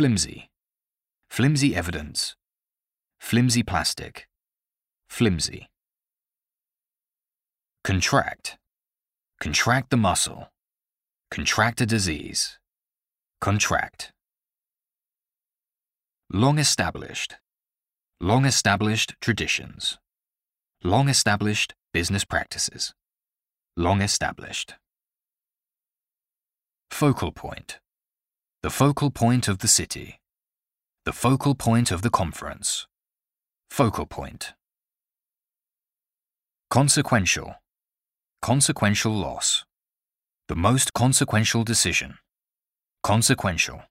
flimsy, flimsy evidence, flimsy plastic, flimsy. Contract, contract the muscle, contract a disease, contract. Long established, long established traditions, long established business practices, long established. Focal point, the focal point of the city, the focal point of the conference, focal point. Consequential, consequential loss, the most consequential decision, consequential.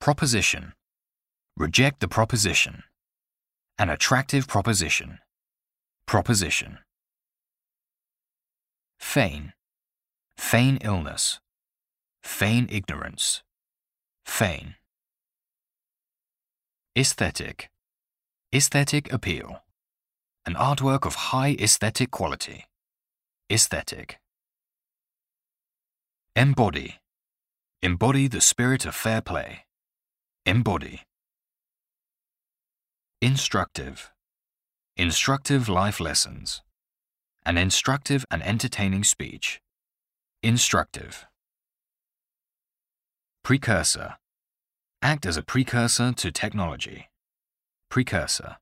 Proposition, reject the proposition, an attractive proposition, proposition. Feign, feign illness, feign ignorance, feign. Aesthetic, aesthetic appeal, an artwork of high aesthetic quality, aesthetic. Embody, embody the spirit of fair play, embody. Instructive, instructive life lessons, an instructive and entertaining speech, instructive. Precursor, act as a precursor to technology, precursor.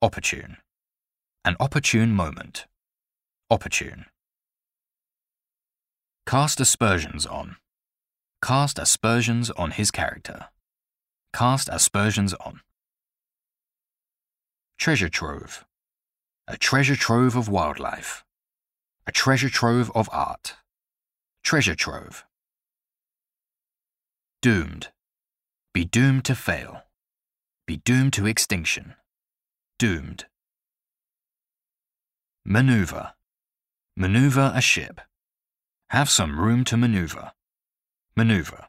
Opportune, an opportune moment, opportune. Cast aspersions on, cast aspersions on his character, cast aspersions on. Treasure trove, a treasure trove of wildlife, a treasure trove of art, treasure trove. Doomed, be doomed to fail, be doomed to extinction, doomed. Maneuver, maneuver a ship, have some room to maneuver, maneuver.